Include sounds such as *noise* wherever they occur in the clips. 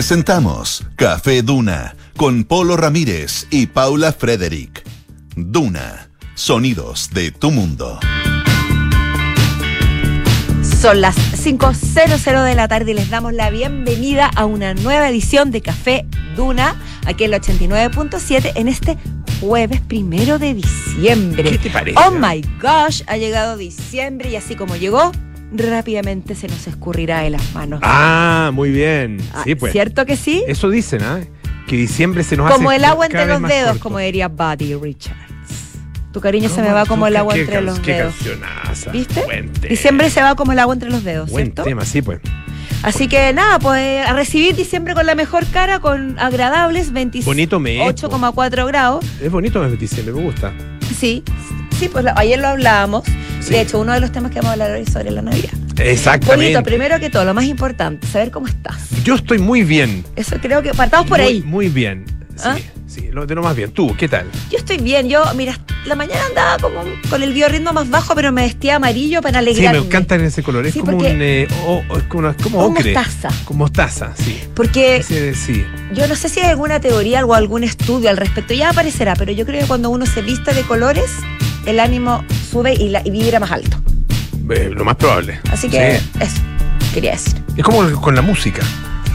Presentamos Café Duna con Polo Ramírez y Paula Frederick. Duna, sonidos de tu mundo. Son las 5.00 de la tarde y les damos la bienvenida a una nueva edición de Café Duna, aquí en el 89.7, en este jueves primero de diciembre. ¿Qué te parece? Oh my gosh, ha llegado diciembre y así como llegó, rápidamente se nos escurrirá de las manos. Ah, muy bien. Ah, Sí, pues. ¿Cierto que sí? Eso dicen, ¿ah? Que diciembre se nos hace Como el agua entre los dedos, corto. como diría Buddy Richards. Tu cariño se me va como el agua entre los qué dedos. cancionaza. ¿Viste? Diciembre se va como el agua entre los dedos, Buen ¿cierto? tema, sí, pues. Así que nada, pues a recibir diciembre con la mejor cara, con agradables 28,4 Bonito mes, 8,4 grados. Es bonito mes de diciembre, me gusta. Sí, sí, pues ayer lo hablábamos. Sí. De hecho, uno de los temas que vamos a hablar hoy es sobre la Navidad. Exactamente. Bonito, primero que todo, lo más importante, saber cómo estás. Yo estoy muy bien. Eso creo que partamos por muy, ahí. Muy bien. Sí, ¿Ah? sí, lo de lo más bien. ¿Tú, qué tal? Yo estoy bien, yo, mira, la mañana andaba como con el biorritmo más bajo, pero me vestía amarillo para Sí, alegrarme. me encanta ese color. Es Sí, como un. eh, es como, es como Como ocre. mostaza. Como mostaza, sí. Porque sí. yo no sé si hay alguna teoría o algún estudio al respecto, ya aparecerá, pero yo creo que cuando uno se viste de colores, el ánimo sube y, la, y vibra más alto. Eh, lo más probable. Así que Sí. eso, quería decir. Es como con la música.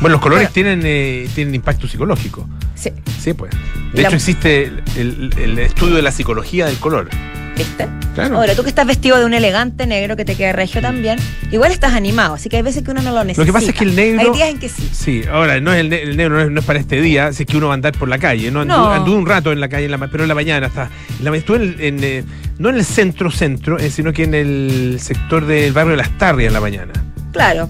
Bueno, los colores Bueno. tienen, eh, tienen impacto psicológico. Sí, Sí, pues. De la- hecho, existe el, el- el estudio de la psicología del color. ¿Viste? Claro. Ahora, tú que estás vestido de un elegante negro que te queda regio también, igual estás animado, así que hay veces que uno no lo necesita. Lo que pasa es que el negro- Hay días en que sí. Sí, ahora, no es el, ne- el negro no es, no es para este día, si es que uno va a andar por la calle. No, No. anduve un rato en la calle, en la pero en la mañana hasta. en la estuve en, en, eh, no en el centro-centro, eh, sino que en el sector del barrio de Las Tarrias en la mañana. Claro.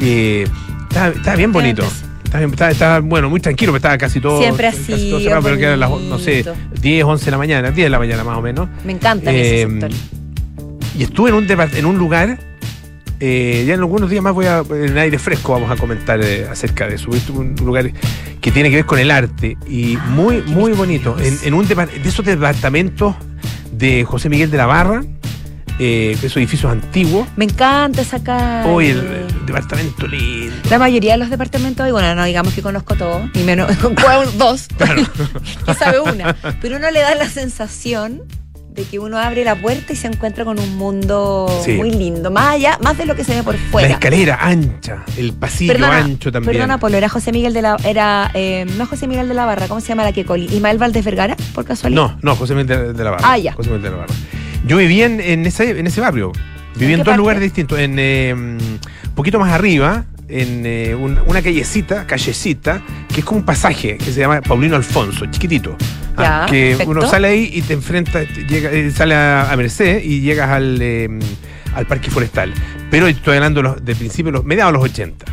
Y estaba, estaba bien bonito. Estaba, bien- estaba- estaba, bueno, muy tranquilo, pero estaba casi todo. Siempre casi así, todo cerrado, pero que eran las, no sé, bonito. 10, 11 de la mañana, 10 de la mañana más o menos. Me encanta Eh, ese sector. Y estuve en un, en un lugar, eh, ya en algunos días más voy a, en aire fresco vamos a comentar eh, acerca de eso. Estuve en un lugar que tiene que ver con el arte y muy, qué muy bonito. En, en un de esos departamentos de José Miguel de la Barra, eh, esos edificios antiguos. Me encanta esa calle. Hoy el, el departamento lindo. La mayoría de los departamentos, y bueno, no digamos que conozco todos, ni menos *laughs* con dos, *laughs* que sabe una. Pero uno le da la sensación de que uno abre la puerta y se encuentra con un mundo Sí. muy lindo, más allá, más de lo que se ve por La fuera. escalera ancha, el pasillo Perdona, ancho también. perdona, Polo, era José Miguel de la. Era, eh, no José Miguel de la Barra, ¿cómo se llama la que coli? ¿Ismael Valdés Vergara, por casualidad? No, no, José Miguel de, de la Barra. Ah, ya. José Miguel de la Barra. Yo viví en, en ese, en ese barrio. Viví ¿En en, dos parte? lugares distintos. En eh, un poquito más arriba, en eh, un- una callecita, callecita, que es como un pasaje que se llama Paulino Alfonso, chiquitito. Ah, que perfecto. uno sale ahí y te enfrenta, llega, eh, sale a, a Merced y llegas al, eh, al parque forestal. Pero estoy hablando de, los, de principios, los, mediados de los 80.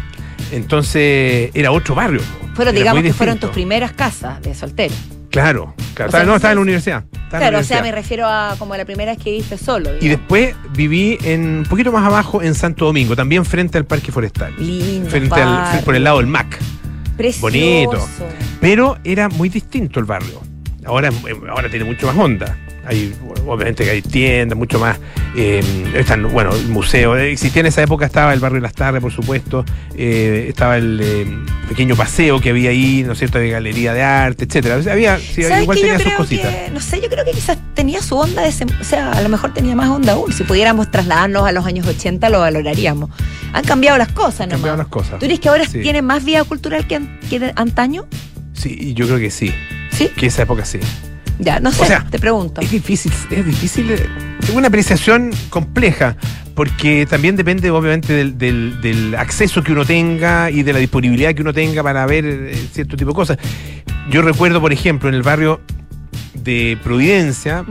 Entonces era otro barrio. Fueron, digamos que fueron tus primeras casas de soltero. Claro, claro. O sea, Estaba- no, estaba en la universidad. la Claro, o sea, me refiero a como la primera vez que viste solo. Y después viví en un poquito más abajo en Santo Domingo, también frente al Parque Forestal. Lindo. Frente al, por el lado del MAC. Precioso. bonito. Pero era muy distinto el barrio. Ahora, ahora tiene mucho más onda. Hay, obviamente que hay tiendas, mucho más. Eh, están, bueno, el museo. eh, Existía en esa época, estaba el barrio de Las Tardes, por supuesto. eh, estaba el eh, pequeño paseo que había ahí, ¿no es cierto? De galería de arte, etcétera. Había, sí, ¿Sabes igual tenía sus cositas. que, no sé, yo creo que quizás tenía su onda, de ese- o sea, a lo mejor tenía más onda aún. Si pudiéramos trasladarnos a los años 80, lo valoraríamos. Han cambiado las cosas, Han nomás. cambiado las cosas. ¿Tú dices que ahora Sí. tiene más vida cultural que, an- que antaño? Sí, yo creo que sí. ¿Sí? Que esa época sí. Ya, no sé, sea, te pregunto. Es difícil, es difícil. eh, Es una apreciación compleja, porque también depende, obviamente, del, del- del acceso que uno tenga y de la disponibilidad que uno tenga para ver eh, cierto tipo de cosas. Yo recuerdo, por ejemplo, en el barrio de Providencia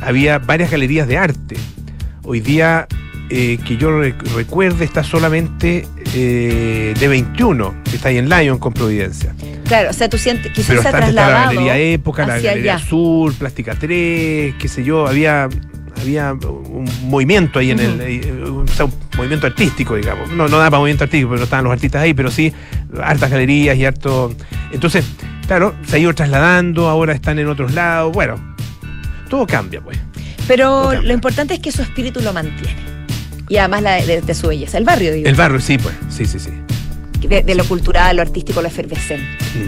había varias galerías de arte. Hoy día, eh, que yo re- recuerde, está solamente eh, de 21, que está ahí en Lyon con Providencia. Claro, o sea, tú sientes, quizás Pero se ha está, está la trasladado Galería Época, la Galería allá. Sur, Plástica 3, qué sé yo, había había un movimiento ahí en el o sea, un movimiento artístico, digamos. No, no da para movimiento artístico, pero no estaban los artistas ahí, pero sí hartas galerías y harto. Entonces, claro, se ha ido trasladando, ahora están en otros lados. Bueno, todo cambia, pues. Pero cambia. lo importante es que su espíritu lo mantiene. Y además la de, de su belleza. El barrio, digo. El barrio, sí, pues. Sí, sí, sí. de, de lo cultural, lo artístico, lo efervescente.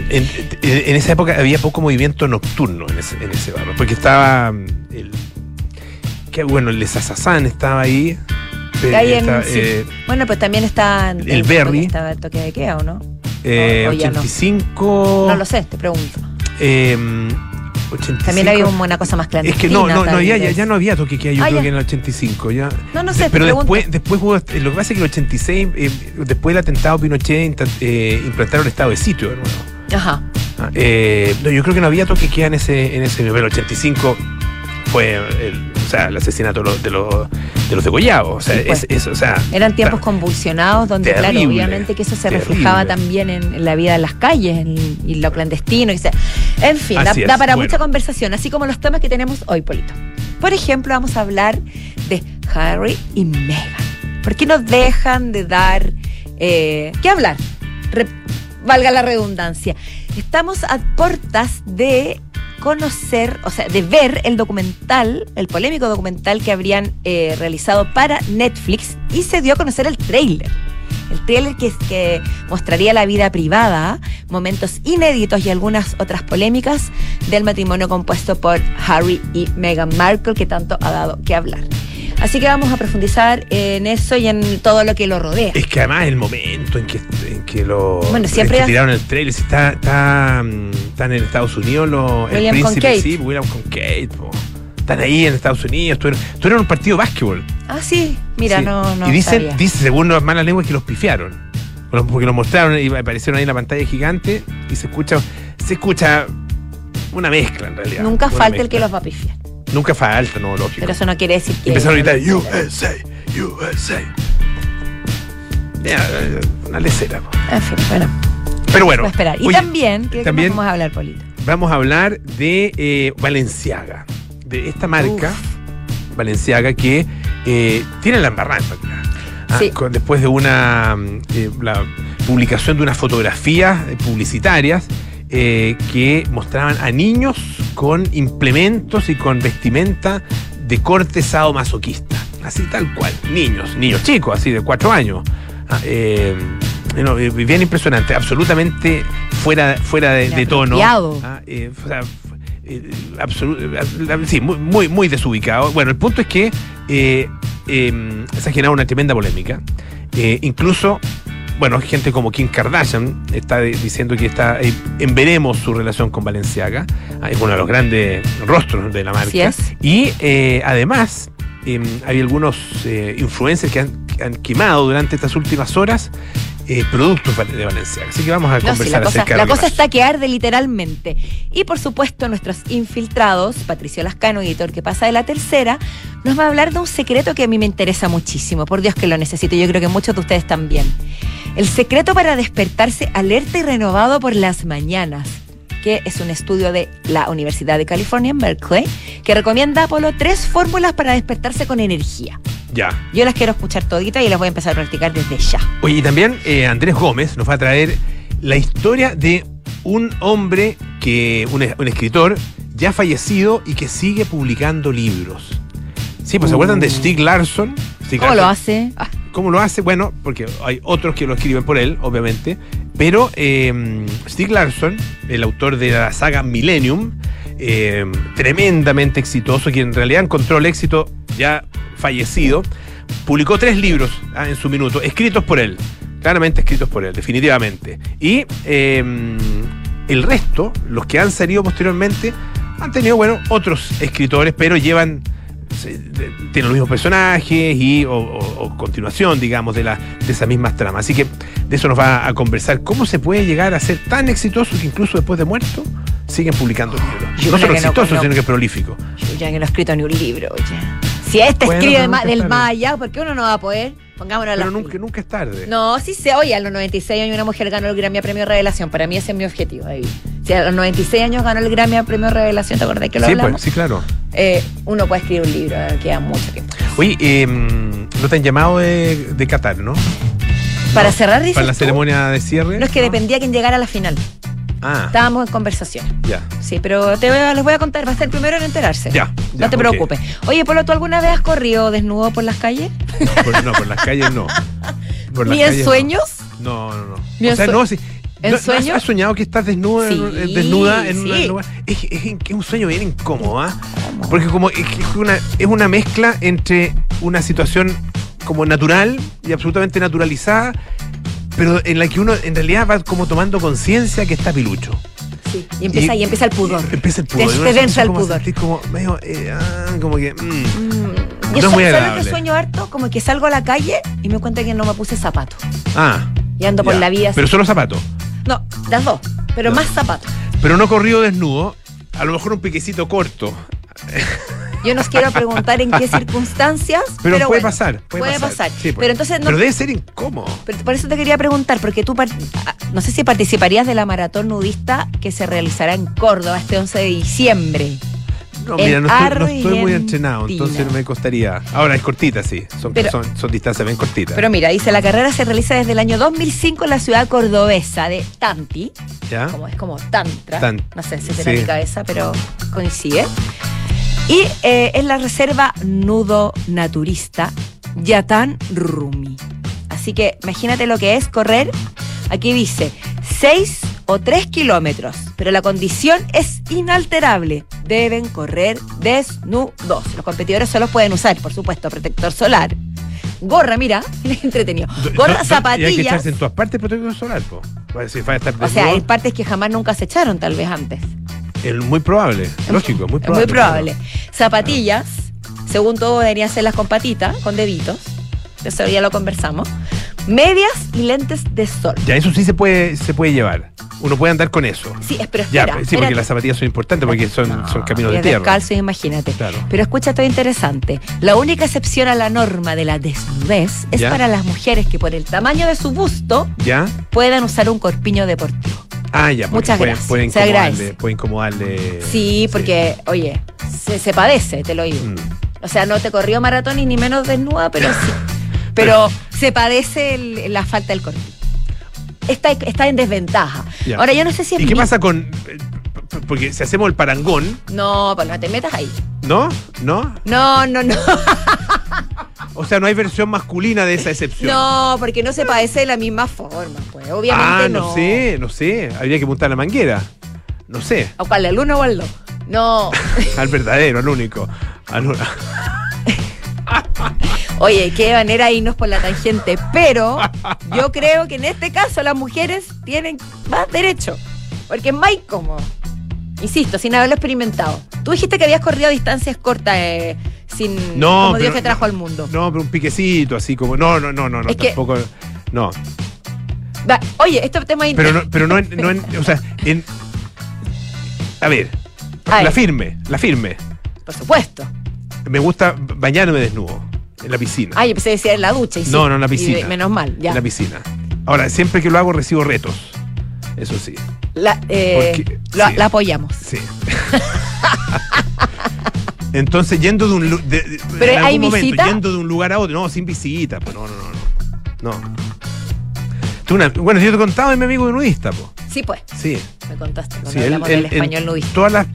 En, en esa época había poco movimiento nocturno en ese, en ese barrio, porque estaba mm, el. Que bueno, el Sazazán estaba ahí. Ahí en- sí. eh, Bueno, pues también está El Berry. Estaba el toque de queda, ¿o no? eh, O- o ya no. 85. No lo sé, te pregunto. eh, 85. También había un- una cosa más Es clandestina. que no, no, no ya, ya no había toque que yo Ah, creo ya. que en el 85. Ya. No, no sé, Pero después, después hubo, lo que pasa es que el 86, eh, después del atentado Pinochet, eh, implantaron el estado de sitio de nuevo. Ajá. Ah, eh, no, yo creo que no había toque que en ese, en ese nivel. El 85 fue el, o sea, el asesinato de los, de los, de los degollados. O sea, Sí, pues. es, es- o sea, Eran tiempos convulsionados donde, claro, obviamente que eso se terrible. reflejaba también en, en la vida de las calles en- y lo clandestino. Y en fin, da, para bueno. mucha conversación, así como los temas que tenemos hoy, Polito. Por ejemplo, vamos a hablar de Harry y Meghan. ¿Por qué nos dejan de dar... Eh, ¿Qué hablar? Re- valga la redundancia. Estamos a portas de conocer, o sea, de ver el documental, el polémico documental que habrían eh, realizado para Netflix y se dio a conocer el tráiler. El tráiler que, que mostraría la vida privada, momentos inéditos y algunas otras polémicas del matrimonio compuesto por Harry y Meghan Markle, que tanto ha dado que hablar. Así que vamos a profundizar en eso y en todo lo que lo rodea. Es que además el momento en que, en que lo Bueno, siempre en que tiraron el trailer, está, está, mm, están en Estados Unidos los el William con príncipe, Kate. sí, William con Kate, po. están ahí en Estados Unidos, estuvieron, estuvieron en un partido de básquetbol. Ah, sí, mira, Sí. no, no y dicen, sabía. dice, según las malas lenguas, que los pifiaron. Porque lo mostraron y aparecieron ahí en la pantalla gigante y se escucha, se escucha una mezcla en realidad. Nunca falta el que los va a pifiar. Nunca falta, no, lógico. Pero eso no quiere decir que. Empezaron a gritar USA, USA. Eh, una lecera. En fin, bueno, Pero bueno. a esperar. Y oye, también, ¿qué también- vamos a hablar, Polito? vamos a hablar de eh, Valenciaga, de esta marca, Valenciaga, que eh, tiene la embarrada. Ah, Sí. después de una mm, eh, la publicación de unas fotografías publicitarias eh, que mostraban a niños con implementos y con vestimenta de corte sadomasoquista. Así tal cual. Niños, niños chicos, así de cuatro años. Ah, eh, no, eh, bien impresionante, absolutamente fuera, fuera de, de tono. Ah, eh, o sea, absolu- sí, muy, muy, muy desubicado. Bueno, el punto es que eh, se ha generado una tremenda polémica. Incluso, bueno, gente como Kim Kardashian está diciendo que está eh, en veremos su relación con Valenciaga. Ah, es uno de los grandes rostros de la marca. Así es. Y eh, además, eh, hay algunos eh, influencers que han, han quemado durante estas últimas horas eh, productos de Valenciaga. Así que vamos a No, sí, conversar la cosa, acerca de la cosa está que arde literalmente. Y por supuesto, nuestros infiltrados, Patricio Lascano, editor que pasa de la tercera, nos va a hablar de un secreto que a mí me interesa muchísimo. Por Dios que lo necesito. Yo creo que muchos de ustedes también. El secreto para despertarse alerta y renovado por las mañanas. Que es un estudio de la Universidad de California en Berkeley que recomienda Apolo tres fórmulas para despertarse con energía. Ya. Yo las quiero escuchar toditas y las voy a empezar a practicar desde ya. Oye, y también eh, Andrés Gómez nos va a traer la historia de un hombre que, un, un escritor ya fallecido y que sigue publicando libros. Sí, pues ¿se acuerdan de Stig Larsson? ¿Cómo lo hace? Ah, ¿Cómo lo hace? Bueno, porque hay otros que lo escriben por él, obviamente. Pero eh, Stieg Larsson, el autor de la saga Millennium, eh, tremendamente exitoso, quien en realidad encontró el éxito ya fallecido, publicó tres libros ah, en su minuto, escritos por él. Claramente escritos por él, definitivamente. Y eh, el resto, los que han salido posteriormente, han tenido, bueno, otros escritores, pero llevan tienen los mismos personajes y o, o- o continuación, digamos, de, la, de esas mismas tramas. Así que de eso nos va a conversar. ¿Cómo se puede llegar a ser tan exitoso que incluso después de muerto siguen publicando libros? Yo no solo no exitoso, sino que prolífico. Yo ya que no he escrito ni un libro, oye. Si este Bueno, escribe ma- nunca del es más allá, ¿por qué uno no va a poder? Pongámonos Pero la nunca, nunca es tarde. No, sí sé. Oye, a los 96 años una mujer ganó el Grammy a Premio Revelación. Para mí ese es mi objetivo. Ahí. Si a los 96 años ganó el Grammy a Premio Revelación, ¿te acordás que lo sí, hablamos? pues, sí, claro. Eh, uno puede escribir un libro, eh, queda mucho tiempo. Oye, eh, no te han llamado de, de Qatar, ¿no? Para cerrar, dices Para la tú? ceremonia de cierre. No es que dependía quién llegara a la final. Ah, Estábamos en conversación. ya. Sí, pero te voy a- les voy a contar, va a ser el primero en enterarse. Ya, ya, no te preocupes. Oye, Polo, ¿tú alguna vez has corrido desnudo por las calles? Por- no, por las calles no. *laughs* Por las ¿Ni en calles no. sueños? No, no, no. Ni O en sea, no, sí. ¿En ¿No- no sueño? ¿Has soñado que estás desnuda, en- desnuda en sí. un lugar? Es, es- es un sueño bien incómodo, ¿ah? Porque como es, es una, es una mezcla entre una situación como natural y absolutamente naturalizada, pero en la que uno en realidad va como tomando conciencia que está pilucho. Sí, y empieza, y, empieza el pudor. Empieza el pudor. te entra el pudor. como medio, eh, ah, como que... mm. Mm, No Yo es so- muy ¿sabes lo agradable. que sueño harto? Como que salgo a la calle y me cuenta que no me puse zapatos. Ah. Y ando por la vida así. Pero solo zapatos. No, las dos, pero más zapatos. Pero no corrido desnudo. A lo mejor un piquecito corto. Yo nos quiero preguntar en qué *laughs* circunstancias. Pero, Pero, puede bueno, pasar. Puede, pasar. Sí, pues. pero entonces no. Pero debe ser incómodo. pero por eso te quería preguntar, porque tú, ah, no sé si participarías de la maratón nudista que se realizará en Córdoba este 11 de diciembre. No, mira, no estoy, no estoy muy entrenado, entonces no me costaría. Ahora es cortita, sí. Son, Pero- son, son distancias bien cortitas. Pero mira, dice, la carrera se realiza desde el año 2005 en la ciudad cordobesa de Tanti, ¿Ya? como es como tantra, Tan- no sé si sí. será mi cabeza, pero coincide. Y eh, es la reserva nudo naturista Yatán Rumi. Así que imagínate lo que es correr. Aquí dice 6 o 3 kilómetros, pero la condición es inalterable. Deben correr desnudos. Los competidores solo pueden usar, por supuesto, protector solar. Gorra, mira, *laughs* entretenido. Do- do- Gorra, do- Y hay que zapatillas. echarse en todas partes protector solar, po. Va a estar O sea, hay partes que jamás nunca se echaron, tal vez antes. Es muy probable, lógico, es muy Es probable. muy probable. Zapatillas, según todo, deberían ser las con patitas, con deditos. Eso ya lo conversamos. Medias y lentes de sol. Ya, eso sí se puede, se puede llevar. Uno puede andar con eso. Sí, pero Ya, espera. sí, porque las zapatillas son importantes porque son, No, son caminos de tierra. descalzo, imagínate. Claro. Pero escucha esto interesante. La única excepción a la norma de la desnudez es Ya. para las mujeres que por el tamaño de su busto ¿Ya? puedan usar un corpiño deportivo. Ah, ya, Muchas pueden, gracias, pueden incomodarle, puede incomodarle. Sí, porque, oye, se, se padece, te lo digo. Mm. O sea, no te corrió maratón y ni menos desnuda, pero *laughs* sí. Pero se padece el- la falta del corpiño. Está, está en desventaja. Ya. Ahora, yo no sé si es ¿Y qué mi- pasa con.? eh, Porque si hacemos el parangón, No, pues no te metas ahí. ¿no? ¿No? No, no, no. O sea, no hay versión masculina de esa excepción. No, porque no se padece de la misma forma, pues. Obviamente ah, no, sé, no sé. Habría que montar la manguera. No sé. ¿O cuál, el uno o el dos? No. *laughs* Al verdadero, al único. Al- *laughs* Oye, qué manera irnos por la tangente. Pero yo creo que en este caso las mujeres tienen más derecho. Porque es más incómodo. Insisto, sin haberlo experimentado. Tú dijiste que habías corrido distancias cortas eh, sin No, como Dios te trajo al mundo. No, pero un piquecito, así como. No, no, no, no, no Es que- tampoco. No. Va, Oye, este tema es Pero no, pero no en, *laughs* no en- O sea, en. A ver. A ver. La firme, la firme. Por supuesto. Me gusta bañarme desnudo. En la piscina. Ay, yo pensé decir en la ducha. Y sí. No, no, en la Y de- piscina. menos mal, ya. En la piscina. Ahora, siempre que lo hago recibo retos. Eso sí. La, eh, Porque- la- sí. la apoyamos. Sí. *laughs* Entonces, yendo de un de- de- Pero en ¿hay algún momento, visita? yendo de un lugar a otro, no, sin visita, pues no, no, no, no. No. Tú una- bueno, yo te contaba de mi amigo nudista, pues. Sí, pues. Sí. Me contaste cuando sí hablamos él- del en español nudista. todas las,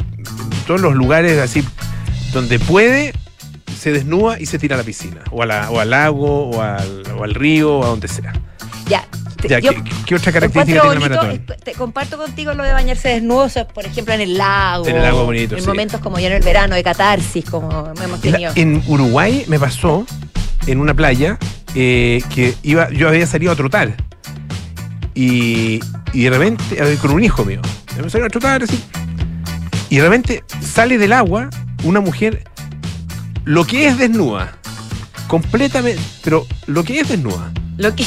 todos los lugares así donde puede, se desnuda y se tira a la piscina. O, a la- o al lago, o al, o al río, o a donde sea. Ya. Ya, yo ¿qué, qué otra característica tiene la bonito, eh, te comparto contigo lo de bañarse desnudo, o sea, por ejemplo, en el lago. En el lago bonito, En sí. momentos como ya en el verano de catarsis, como hemos En, tenido. en Uruguay me pasó en una playa eh, que iba, yo había salido a trotar. Y, y de repente, ver, con un hijo mío, me salió a trotar así. Y de repente sale del agua una mujer, lo que es desnuda, completamente, pero lo que es desnuda, Lo que. *laughs*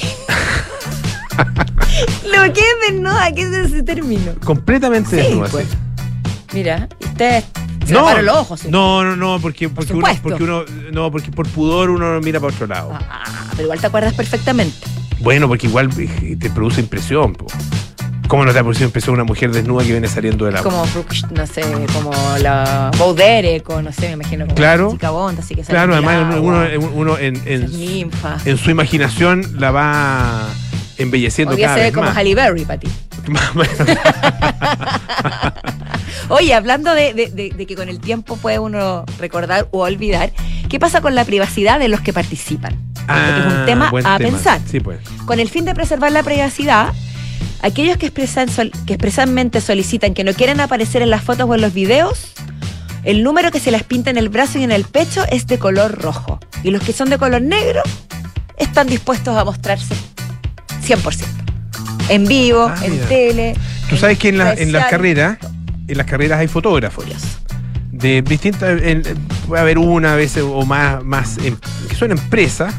lo que es desnuda, ¿qué es ese término? completamente Sí, desnuda. pues. sí. Mira, usted se No, los ojos. ¿sí? no, no, no, porque, porque, uno, porque uno, no, porque por pudor uno mira para otro lado. Ah, pero igual te acuerdas perfectamente. Bueno, porque igual eh, te produce impresión, po. ¿Cómo no te producido impresión una mujer desnuda que viene saliendo del agua? Como, no sé, como la Baudere, o no sé, me imagino. Como Claro. Chica Bond, así que sale Claro, además uno, agua, uno- uno en, su imaginación la va embelleciendo Podría cada ser vez como más. Halle Berry para ti. *laughs* Oye, hablando de, de- de- de que con el tiempo puede uno recordar o olvidar, ¿qué pasa con la privacidad de los que participan? Porque es un tema Ah, buen a pensar. Sí, pues. Con el fin de preservar la privacidad, Aquellos que, expresan, que expresamente solicitan que no quieren aparecer en las fotos o en los videos, el número que se les pinta en el brazo y en el pecho es de color rojo. Y los que son de color negro están dispuestos a mostrarse 100%. En vivo, Ah, en mira. tele. Tú sabes que en, la- en las carreras, en las carreras hay fotógrafos sociales. de distintas, puede haber una a veces o más, más em- que son empresas.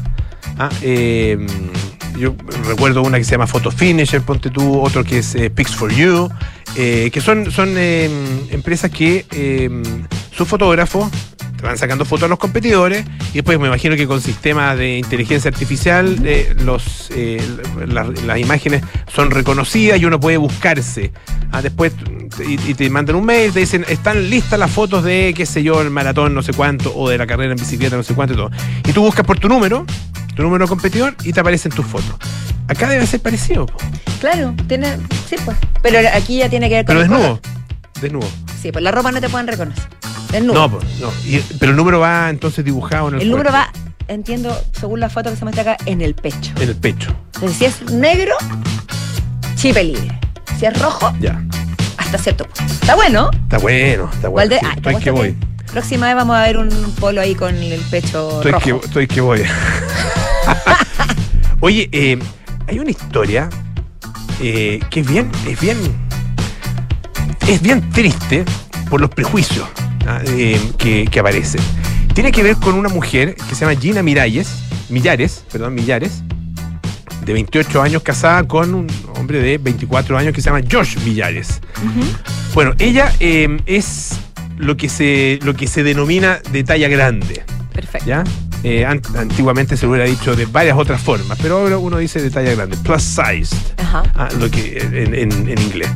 ah, eh, yo recuerdo una que se llama Photo Finisher, ponte tú, otro que es eh, Pics for You, eh, que son, son eh, empresas que eh, sus fotógrafos van sacando fotos a los competidores y después me imagino que con sistemas de inteligencia artificial eh, los, eh, la- las imágenes son reconocidas y uno puede buscarse. Ah, después y te mandan un mail, te dicen, están listas las fotos de, qué sé yo, el maratón no sé cuánto o de la carrera en bicicleta no sé cuánto y todo. Y tú buscas por tu número, tu número de competidor y te aparecen tus fotos. Acá debe ser parecido, po. Claro, tiene, sí pues. Pero aquí ya tiene que ver con pero desnudo. Desnudo. Sí, pues la ropa no te pueden reconocer. Desnudo. No, po, no. Y- pero el número va entonces dibujado en el el número va, entiendo, según la foto que se muestra acá, en el pecho. en el pecho. Entonces, si es negro, chipe libre. Si es rojo, Ya. hasta cierto punto. Está bueno. Está bueno, está bueno. Sí, ah, estoy que voy. Próxima vez vamos a ver un polo ahí con el pecho Estoy rojo. que, estoy que voy. *laughs* *laughs* Oye, eh, hay una historia eh, que es bien, es bien, es bien triste por los prejuicios ah, eh, que, que aparecen. Tiene que ver con una mujer que se llama Gina Miralles, Millares, perdón, Millares, de 28 años, casada con un hombre de 24 años que se llama Josh Millares. Bueno, ella eh, es lo que se lo que se denomina de talla grande. Perfecto. ¿ya? Eh, an- antiguamente se lo hubiera dicho de varias otras formas, pero ahora uno dice de talla grande, plus sized, Ajá. ah, lo que, en, en- en inglés.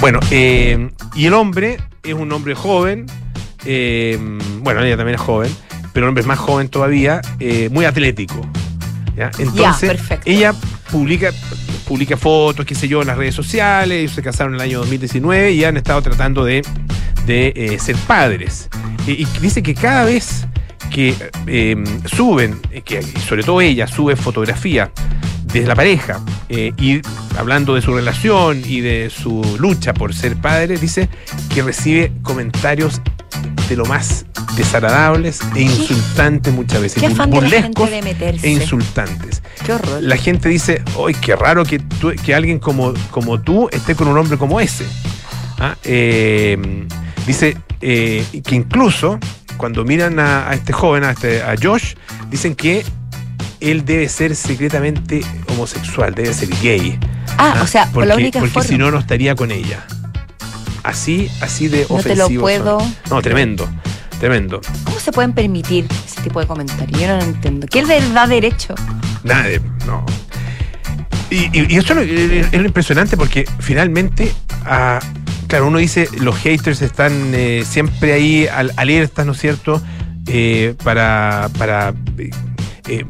Bueno, eh, y el hombre es un hombre joven, eh, bueno, ella también es joven, pero el hombre es más joven todavía, muy atlético. ¿ya? Entonces, ella publica, publica fotos, qué sé yo, en las redes sociales, ellos se casaron en el año 2019 y han estado tratando de, de, ser padres. Y, y dice que cada vez que eh, suben, eh, que sobre todo ella sube fotografía de la pareja eh, y hablando de su relación y de su lucha por ser padre, dice que recibe comentarios de lo más desagradables e insultantes muchas veces, Qué burlescos de meterse. e insultantes. Qué horror. La gente dice, ¡ay, qué raro que, tú- que alguien como, como tú esté con un hombre como ese! Ah, eh, dice eh, que incluso cuando miran a, a este joven, a, este, a Josh, dicen que él debe ser secretamente homosexual, debe ser gay. ah, o sea, por porque, la única porque forma. si no, no estaría con ella. Así, así de No te lo ofensivo. puedo- No, tremendo, tremendo. ¿Cómo se pueden permitir ese tipo de comentarios? Yo no lo entiendo. ¿Qué les da derecho? Nada de. No. Y, y- y eso es lo- es lo impresionante porque finalmente, ah, claro, uno dice, los haters están eh, siempre ahí al- alertas, ¿no es cierto? Eh, para, para eh, eh,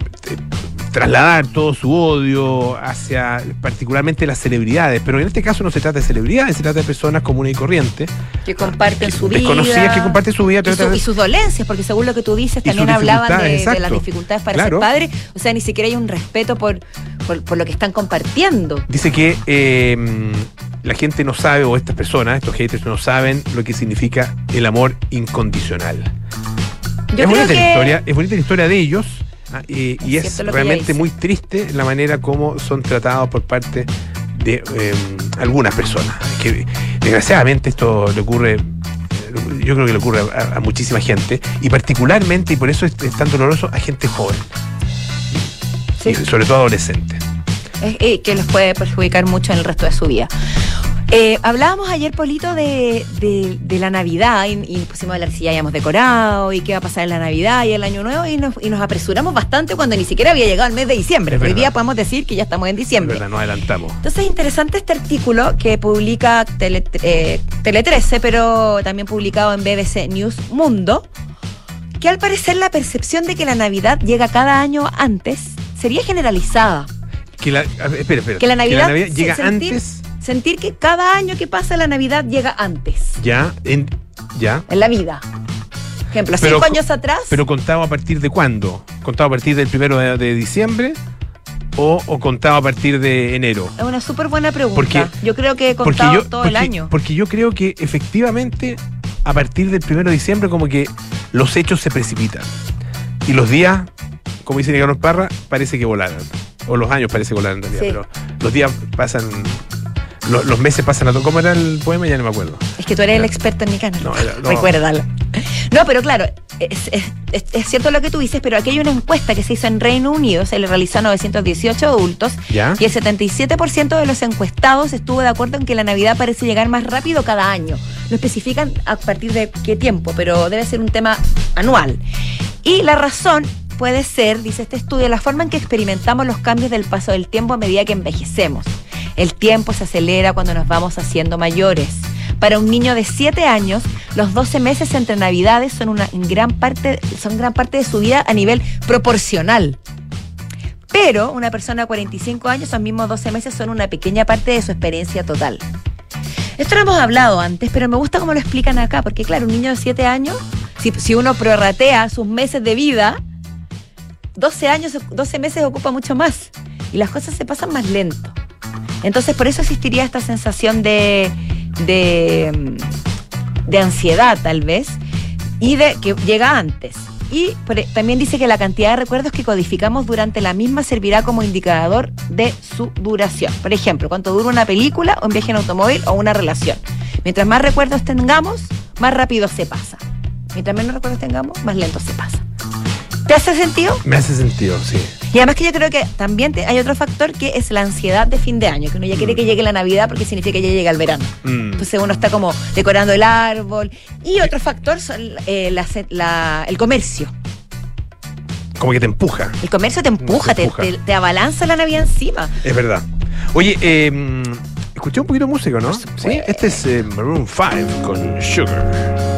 trasladar todo su odio hacia particularmente las celebridades. Pero en este caso no se trata de celebridades, se trata de personas comunes y corrientes. Que comparten su vida. Desconocidas que comparten su vida. Y, su- y sus dolencias, porque según lo que tú dices, también hablaban de, las dificultades para Claro. ser padre. O sea, ni siquiera hay un respeto por, por, por lo que están compartiendo. Dice que eh, la gente no sabe, o estas personas, estos haters, no saben lo que significa el amor incondicional. Yo es, creo bonita la historia, es bonita la historia de ellos ah, eh, y Es realmente muy triste la manera como son tratados por parte de eh, algunas personas. Que desgraciadamente esto le ocurre, yo creo que le ocurre a, a muchísima gente y particularmente, y por eso es, es tan doloroso, a gente joven, sí, y sobre todo adolescentes. es- eh, que los puede perjudicar mucho en el resto de su vida. Eh, hablábamos ayer, Polito, de, de- de la Navidad y, y pusimos a hablar si ya habíamos decorado y qué va a pasar en la Navidad y el Año Nuevo y nos, y nos apresuramos bastante cuando ni siquiera había llegado el mes de diciembre. Es Hoy día podemos decir que ya estamos en Es diciembre. verdad, nos adelantamos. Entonces es interesante este artículo que publica Tele, eh, Tele 13, pero también publicado en BBC News Mundo, que al parecer la percepción de que la Navidad llega cada año antes sería generalizada. Que la, espera, espera. Que la Navidad, se- llega sentir, antes, sentir que cada año que pasa la Navidad llega antes ya, en, ya, en la vida. Ejemplo, Pero cinco co- años atrás. pero contado a partir de cuándo? Contado a partir del primero de, de diciembre o, o contado a partir de enero? Es una súper buena pregunta. Porque- yo creo que he Porque contado yo, todo porque, el año. porque yo creo que efectivamente a partir del 1 de diciembre como que los hechos se precipitan. Y los días, como dice Nicanor Parra, parece que volaran. O los años parece que volaran en realidad, Sí. pero los días pasan, lo- los meses pasan a todo. ¿Cómo era el poema? Ya no me acuerdo. Es que tú eres el experto en mi canal. No, era- no. Recuérdalo. No, pero claro, es, es- es- es cierto lo que tú dices, pero aquí hay una encuesta que se hizo en Reino Unido, se le realizó a 918 adultos ¿Ya? y el 77% de los encuestados estuvo de acuerdo en que la Navidad parece llegar más rápido cada año. No especifican a partir de qué tiempo, pero debe ser un tema anual. Y la razón puede ser, dice este estudio, la forma en que experimentamos los cambios del paso del tiempo a medida que envejecemos. El tiempo se acelera cuando nos vamos haciendo mayores. Para un niño de 7 años, los 12 meses entre Navidades son una gran parte, son gran parte de su vida a nivel proporcional. Pero una persona de 45 años, esos mismos 12 meses son una pequeña parte de su experiencia total. Esto lo hemos hablado antes, pero me gusta cómo lo explican acá, porque claro, un niño de 7 años, si, si uno prorratea sus meses de vida, 12 años, 12 meses ocupa mucho más y las cosas se pasan más lento. Entonces, por eso existiría esta sensación de, de, mm, ansiedad, tal vez, y de que llega antes. Y por- también dice que la cantidad de recuerdos que codificamos durante la misma servirá como indicador de su duración. Por ejemplo, cuánto dura una película un viaje en automóvil o una relación. Mientras más recuerdos tengamos, más rápido se pasa. Mientras menos recuerdos tengamos, más lento se pasa. ¿Te hace sentido? Me hace sentido, sí. Y además que yo creo que también te- hay otro factor que es la ansiedad de fin de año, que uno ya quiere que llegue la Navidad porque significa que ya llega el verano. Mm. Entonces uno está como decorando el árbol. Y otro factor son eh, la se- la- el comercio. Como que te empuja. El comercio te empuja, Te te, empuja. te- te abalanza la Navidad encima. Es verdad. Oye, eh, escuché un poquito de música, ¿no? Sí, este es eh, Maroon 5 con Sugar.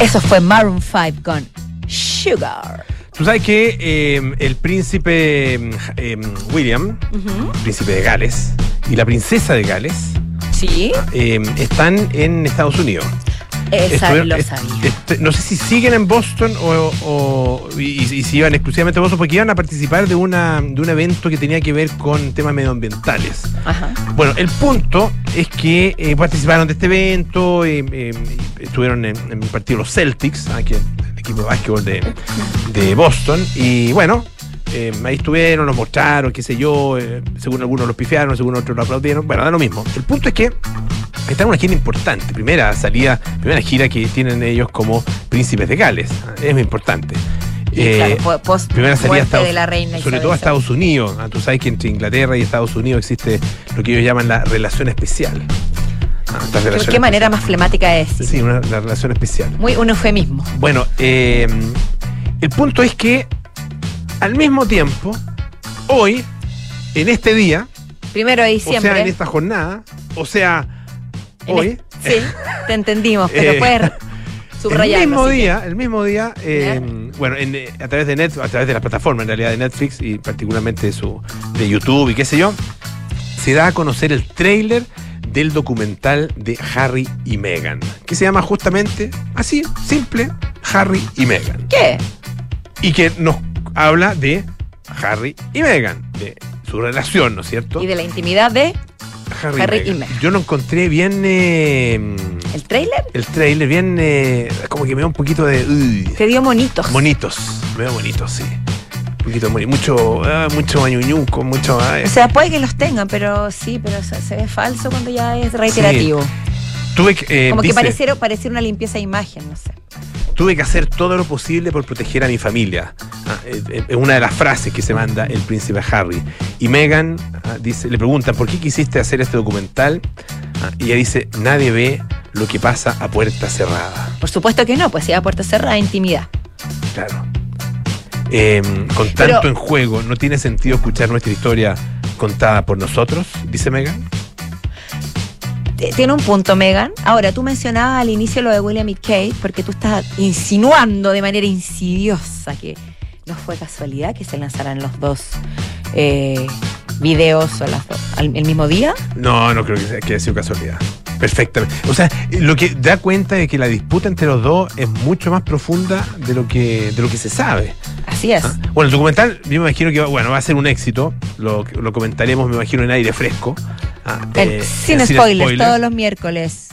Eso fue Maroon 5 con Sugar. Tú sabes que eh, el príncipe eh, William, príncipe de Gales, y la princesa de Gales Sí, eh, están en Estados Unidos. Esa Estuvieron- lo est- sabía. est- no sé si siguen en Boston o, o- y, y si iban exclusivamente a Boston, porque iban a participar de, una, de un evento que tenía que ver con temas medioambientales. Ajá. Bueno, el punto es que eh, participaron de este evento, eh, eh, estuvieron en, en el partido los Celtics, ah, el equipo de básquetbol de, de Boston, y bueno, eh, ahí estuvieron, los mostraron, qué sé yo, eh, según algunos los pifiaron, según otros lo aplaudieron, bueno, da lo mismo. El punto es que está en una gira importante, primera salida, primera gira que tienen ellos como príncipes de Gales, es muy importante. Eh, claro, po- post primera salida Estados de la reina sobre todo a. Estados Unidos. Ah, Tú sabes que entre Inglaterra y Estados Unidos existe lo que ellos llaman la relación especial. Ah, ¿Qué, relación qué manera más flemática especial. Sí, una, la relación especial. Muy un eufemismo. Bueno, eh, el punto es que al mismo tiempo, hoy, en este día, Primero de o diciembre. sea, en esta jornada, o sea, en hoy, es- Sí, *laughs* te entendimos, pero Eh, puedes el mismo que- día, el mismo día, eh, bueno, en, eh, a través de Net, a través de la plataforma en realidad de Netflix y particularmente de su de YouTube y qué sé yo, se da a conocer el tráiler del documental de Harry y Meghan, que se llama justamente así, simple, Harry y Meghan, ¿Qué? y que nos habla de Harry y Meghan, de su relación, ¿no es cierto? Y de la intimidad de Harry y Meghan. Yo lo encontré bien eh, el tráiler. el trailer bien eh, como que me da un poquito de Te dio monitos. Monitos, me veo bonitos, sí. Un poquito moni- mucho, ah, mucho mañuñuco, mucho. ah, eh. O sea, puede que los tengan, pero sí, pero se, se ve falso cuando ya es reiterativo. tuve que, eh, Como dice, que pareciera, pareciera una limpieza de imagen, no sé. Tuve que hacer todo lo posible por proteger a mi familia. Ah, Es una de las frases que se manda el príncipe Harry. Y Meghan ah, dice, le preguntan, ¿por qué quisiste hacer este documental? Ah, y ella dice, nadie ve lo que pasa a puerta cerrada. Por supuesto que no, pues si a puerta cerrada, intimidad. Claro. Eh, con Pero- tanto en juego, ¿no tiene sentido escuchar nuestra historia contada por nosotros? Dice Meghan. T- Tiene un punto, Megan. Ahora, tú mencionabas al inicio lo de William y Kate, porque tú estás insinuando de manera insidiosa que no fue casualidad que se lanzaran los dos eh, videos el mismo día. No, no creo que, sea, que haya casualidad. Perfectamente. O sea, lo que da cuenta de que la disputa entre los dos es mucho más profunda de lo que, de lo que se sabe. Así es. ¿ah? Bueno, el documental, yo me imagino que va, bueno, va a ser un éxito. Lo, lo comentaremos, me imagino, en aire fresco. Ah, El- eh, sin spoilers, todos los miércoles,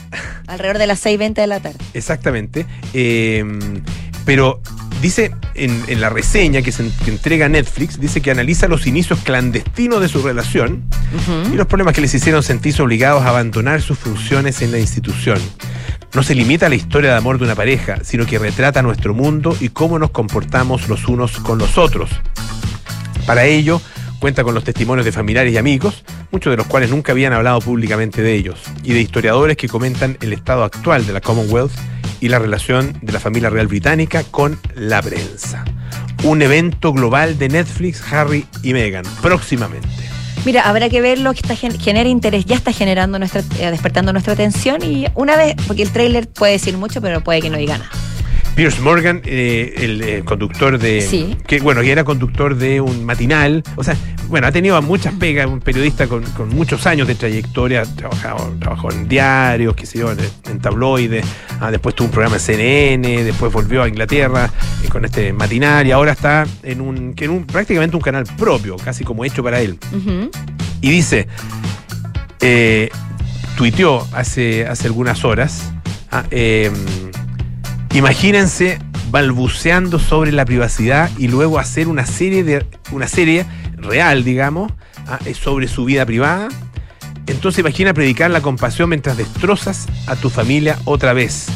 alrededor de las 6.20 de la tarde. Exactamente. Eh, pero dice en, en la reseña que, se, que entrega Netflix, dice que analiza los inicios clandestinos de su relación y los problemas que les hicieron sentirse obligados a abandonar sus funciones en la institución. No se limita a la historia de amor de una pareja, sino que retrata nuestro mundo y cómo nos comportamos los unos con los otros. Para ello, cuenta con los testimonios de familiares y amigos, muchos de los cuales nunca habían hablado públicamente de ellos, y de historiadores que comentan el estado actual de la Commonwealth y la relación de la familia real británica con la prensa. Un evento global de Netflix, Harry y Meghan, próximamente. Mira, habrá que ver lo que está gen- genera interés, ya está generando nuestra, eh, despertando nuestra atención y una vez, porque el tráiler puede decir mucho, pero puede que no diga nada. Pierce Morgan, eh, el eh, conductor de. Sí. Que, bueno, que era conductor de un matinal. O sea, bueno, ha tenido muchas pegas, un periodista con, con muchos años de trayectoria. Trabajado, trabajó en diarios, qué sé yo, en, en tabloides. Ah, después tuvo un programa en CNN. Después volvió a Inglaterra eh, con este matinal. Y ahora está en un, que en un. prácticamente un canal propio, casi como hecho para él. Y dice, eh, tuiteó hace, hace algunas horas, ah, eh, imagínense balbuceando sobre la privacidad y luego hacer una serie, de, una serie real, digamos, ah, eh, sobre su vida privada. Entonces imagina predicar la compasión mientras destrozas a tu familia otra vez.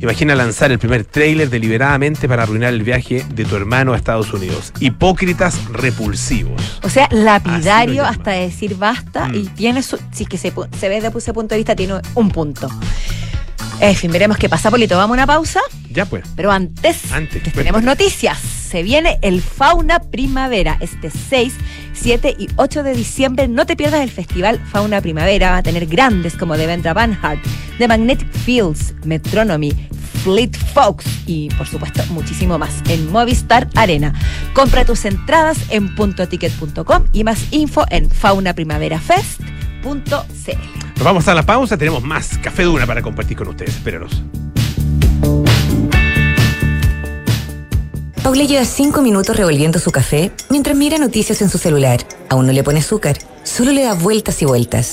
Imagina lanzar el primer tráiler deliberadamente para arruinar el viaje de tu hermano a Estados Unidos. Hipócritas repulsivos. O sea, lapidario hasta decir basta Mm. y tiene su, si es que se, se ve desde ese punto de vista, tiene un punto. En fin, veremos qué pasa, Polito. Vamos a una pausa, Ya pues. pero antes, Antes, les tenemos noticias. Se viene el Fauna Primavera este 6, 7 y 8 de diciembre. No te pierdas el festival Fauna Primavera. Va a tener grandes como Devendra Banhart, The Magnetic Fields, Metronomy, Fleet Fox y por supuesto muchísimo más en Movistar Arena. Compra tus entradas en puntoticket.com y más info en Nos vamos a la pausa, tenemos más Café Duna para compartir con ustedes. Espérenos. Paula lleva cinco minutos revolviendo su café mientras mira noticias en su celular. Aún no le pone azúcar, solo le da vueltas y vueltas.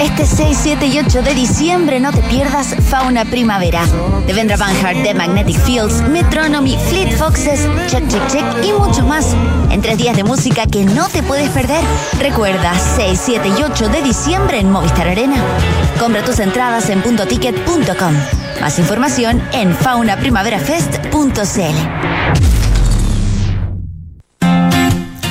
Este 6, 7 y 8 de diciembre no te pierdas Fauna Primavera. De Vendra Banhart, The Magnetic Fields, Metronomy, Fleet Foxes, Check Check Check y mucho más. En tres días de música que no te puedes perder. Recuerda, 6, 7 y 8 de diciembre en Movistar Arena. Compra tus entradas en puntoticket.com. Más información en faunaprimaverafest.cl.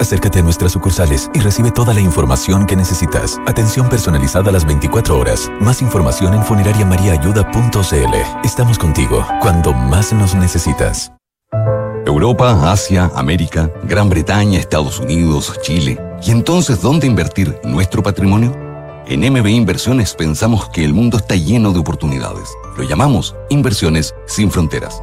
Acércate a nuestras sucursales y recibe toda la información que necesitas. Atención personalizada a las 24 horas. Más información en funerariamariaayuda.cl. Estamos contigo cuando más nos necesitas. Europa, Asia, América, Gran Bretaña, Estados Unidos, Chile. ¿Y entonces dónde invertir nuestro patrimonio? En MB Inversiones pensamos que el mundo está lleno de oportunidades. Lo llamamos Inversiones sin Fronteras.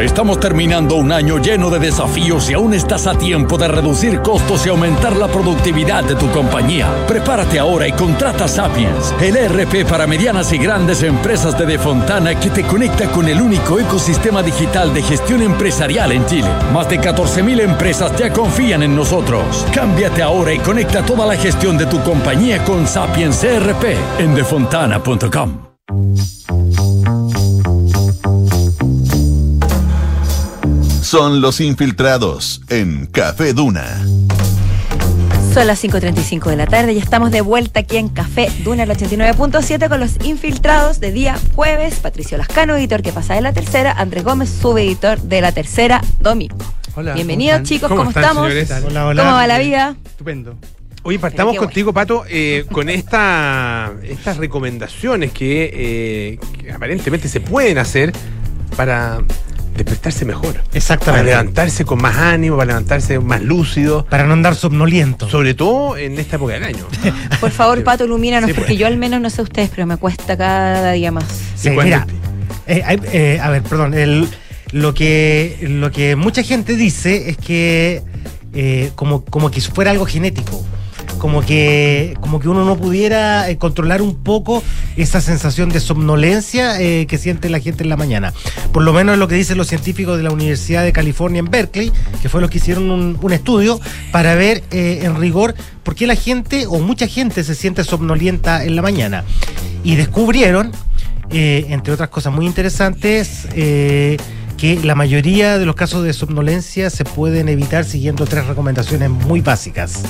Estamos terminando un año lleno de desafíos y aún estás a tiempo de reducir costos y aumentar la productividad de tu compañía. Prepárate ahora y contrata Sapiens, el ERP para medianas y grandes empresas de Defontana que te conecta con el único ecosistema digital de gestión empresarial en Chile. Más de 14.000 empresas ya confían en nosotros. Cámbiate ahora y conecta toda la gestión de tu compañía con Sapiens ERP en defontana.com. Son los infiltrados en Café Duna. Son las 5.35 de la tarde y estamos de vuelta aquí en Café Duna el 89.7 con los infiltrados de día jueves. Patricio Lascano, editor que pasa de la tercera. Andrés Gómez, subeditor de la tercera, domingo. Hola. Bienvenidos chicos, ¿cómo, están, estamos? Hola, hola. ¿Cómo va la vida? Estupendo. Oye, partamos contigo, Pato, eh, con esta, estas recomendaciones que, eh, que aparentemente se pueden hacer para despertarse mejor. Para Exactamente. levantarse con más ánimo, para levantarse más lúcido. Para no andar somnoliento. Sobre todo en esta época del año. *laughs* Por favor, Pato, ilumínanos, Sí, porque pues. yo al menos no sé ustedes, pero me cuesta cada día más. Sí, ¿Y cuándo mira, eh, eh, a ver, perdón. el- lo, que, lo que mucha gente dice es que eh, como, como que fuera algo genético. Como que, como que uno no pudiera eh, controlar un poco esa sensación de somnolencia eh, que siente la gente en la mañana. Por lo menos es lo que dicen los científicos de la Universidad de California en Berkeley, que fue los que hicieron un, estudio para ver eh, en rigor por qué la gente o mucha gente se siente somnolienta en la mañana. Y descubrieron, entre otras cosas muy interesantes, que la mayoría de los casos de somnolencia se pueden evitar siguiendo tres recomendaciones muy básicas.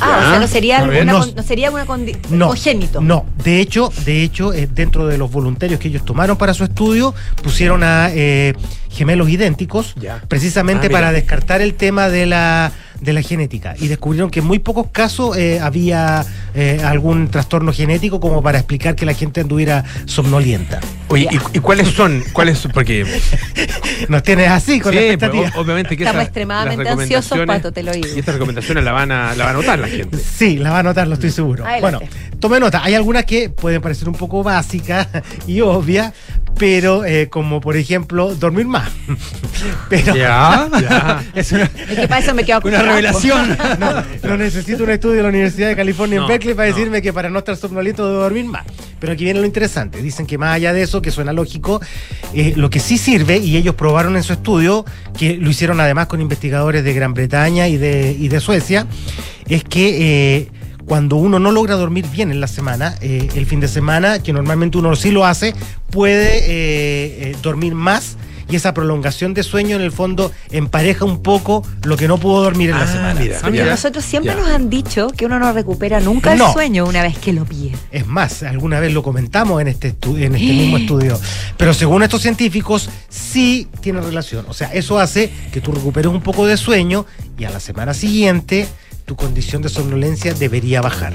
Ah, o sea, no sería, alguna No. con- no sería una condi- No, congénito. No, de hecho, de hecho, eh, dentro de los voluntarios que ellos tomaron para su estudio, pusieron a eh, gemelos idénticos, precisamente Ah, para descartar el tema de la de la genética y descubrieron que en muy pocos casos eh, había eh, algún trastorno genético como para explicar que la gente anduviera somnolienta. Oye, ¿y, y cuáles son? ¿Cuáles son? Porque. *laughs* Nos tienes así con Sí, la pues, expectativa. o- obviamente que Estamos esas- extremadamente las ansiosos, Pato, te lo digo. Y estas recomendaciones la van a, la van a notar la gente. Sí, la va a notar, lo estoy seguro. Adelante. Bueno, tome nota. Hay algunas que pueden parecer un poco básicas y obvias, pero eh, como por ejemplo dormir más. *laughs* Pero Ya, ya. *laughs* es una, Es que para eso me quedo con una trapo. revelación. No, no necesito un estudio de la Universidad de California No, en Berkeley para no. decirme que para no estar somnoliento debo dormir más. Pero aquí viene lo interesante. Dicen que más allá de eso, que suena lógico, eh, lo que sí sirve, y ellos probaron en su estudio, que lo hicieron además con investigadores de Gran Bretaña y de, y de Suecia, es que eh, cuando uno no logra dormir bien en la semana, eh, el fin de semana, que normalmente uno sí lo hace, puede dormir más. Y esa prolongación de sueño en el fondo empareja un poco lo que no pudo dormir en la Ah, semana. mira. Nosotros siempre Ya. nos han dicho que uno no recupera nunca No. el sueño una vez que lo pide. Es más, alguna vez lo comentamos en este, estu- en este mismo estudio. Pero según estos científicos, sí tiene relación. O sea, eso hace que tú recuperes un poco de sueño y a la semana siguiente tu condición de somnolencia debería bajar.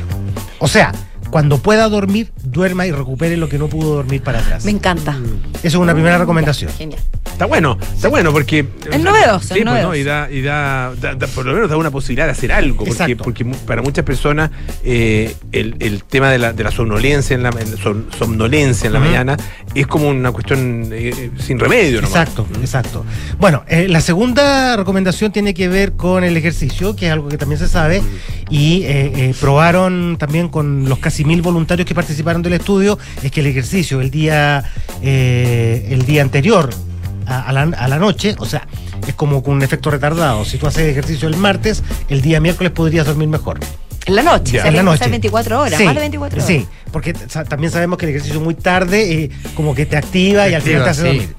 O sea, cuando pueda dormir, duerma y recupere lo que no pudo dormir para atrás. Me encanta. Eso es una primera recomendación. Genial. Está bueno, está bueno porque. Es novedoso, Sí, es pues, ¿no? novedoso. Y, da, y da, da- da- por lo menos da una posibilidad de hacer algo. Porque, Exacto. porque para muchas personas eh, el, el tema de la, de la somnolencia en la, en som- somnolencia en la mañana es como una cuestión eh, sin remedio, nomás. Exacto, exacto. Bueno, eh, la segunda recomendación tiene que ver con el ejercicio, que es algo que también se sabe, y eh, eh, probaron también con los casi mil voluntarios que participaron del estudio, es que el ejercicio el día, eh, el día anterior a, a la, a la noche, o sea, es como con un efecto retardado. Si tú haces ejercicio el martes, el día miércoles podrías dormir mejor. En la noche. Ya. o sea, En la noche. ser 24 horas, Sí, más de 24 horas. Sí, porque también sabemos que el ejercicio muy tarde eh, como que te activa y al final te hace sí. dormir.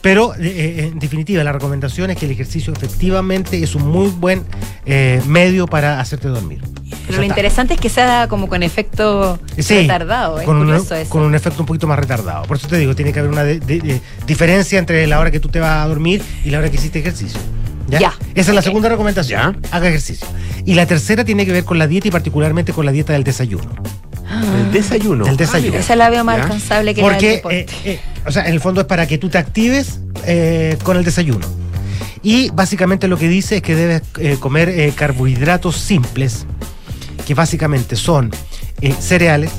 Pero eh, eh, en definitiva, la recomendación es que el ejercicio efectivamente es un muy buen eh, medio para hacerte dormir. Pero lo interesante es que sea como con efecto Sí, retardado. Es con, un, curioso eso. con un efecto un poquito más retardado. Por eso te digo, tiene que haber una de- de- de- diferencia entre la hora que tú te vas a dormir y la hora que hiciste ejercicio. ¿Ya? Ya. Esa es la segunda recomendación. Haga ejercicio. Y la tercera tiene que ver con la dieta y particularmente con la dieta del desayuno. *gasps* El desayuno. Del desayuno. Esa la veo más Ya. alcanzable que la del Porque, deporte. eh, eh, o sea, en el fondo es para que tú te actives eh, con el desayuno. Y básicamente lo que dice es que debes eh, comer eh, carbohidratos simples, que básicamente son eh, cereales,